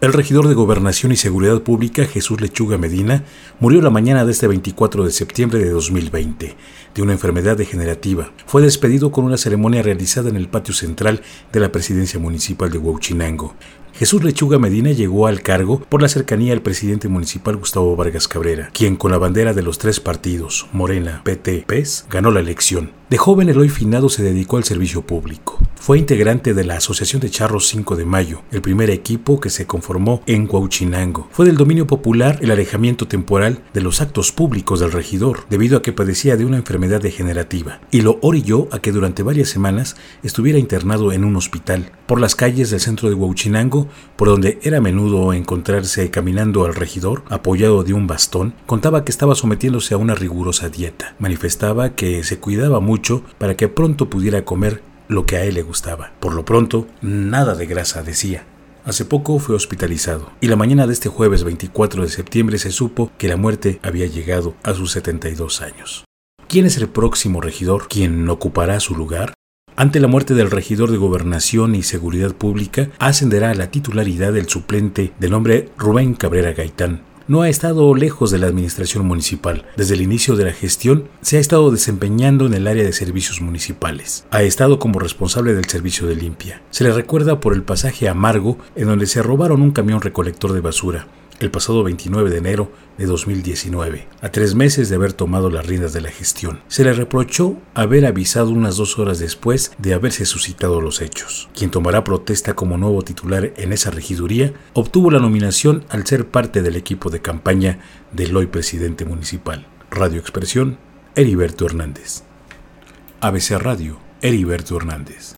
El regidor de Gobernación y Seguridad Pública, Jesús Lechuga Medina, murió la mañana de este 24 de septiembre de 2020 de una enfermedad degenerativa. Fue despedido con una ceremonia realizada en el patio central de la presidencia municipal de Huauchinango. Jesús Lechuga Medina llegó al cargo por la cercanía al presidente municipal Gustavo Vargas Cabrera, quien con la bandera de los tres partidos, Morena, PT, PES, ganó la elección. De joven, el hoy finado se dedicó al servicio público. Fue integrante de la Asociación de Charros 5 de Mayo, el primer equipo que se conformó en Huauchinango. Fue del dominio popular el alejamiento temporal de los actos públicos del regidor, debido a que padecía de una enfermedad degenerativa, y lo orilló a que durante varias semanas estuviera internado en un hospital. Por las calles del centro de Huauchinango, por donde era a menudo encontrarse caminando al regidor, apoyado de un bastón, contaba que estaba sometiéndose a una rigurosa dieta. Manifestaba que se cuidaba mucho para que pronto pudiera comer lo que a él le gustaba. Por lo pronto, nada de grasa, decía. Hace poco fue hospitalizado y la mañana de este jueves 24 de septiembre se supo que la muerte había llegado a sus 72 años. ¿Quién es el próximo regidor? ¿Quién ocupará su lugar? Ante la muerte del regidor de Gobernación y Seguridad Pública, ascenderá a la titularidad del suplente de nombre Rubén Cabrera Gaitán, no ha estado lejos de la administración municipal. Desde el inicio de la gestión se ha estado desempeñando en el área de servicios municipales. Ha estado como responsable del servicio de limpia. Se le recuerda por el pasaje amargo en donde se robaron un camión recolector de basura el pasado 29 de enero de 2019, a tres meses de haber tomado las riendas de la gestión. Se le reprochó haber avisado unas dos horas después de haberse suscitado los hechos. Quien tomará protesta como nuevo titular en esa regiduría obtuvo la nominación al ser parte del equipo de campaña del hoy presidente municipal. Radio Expresión, Heriberto Hernández. ABC Radio, Heriberto Hernández.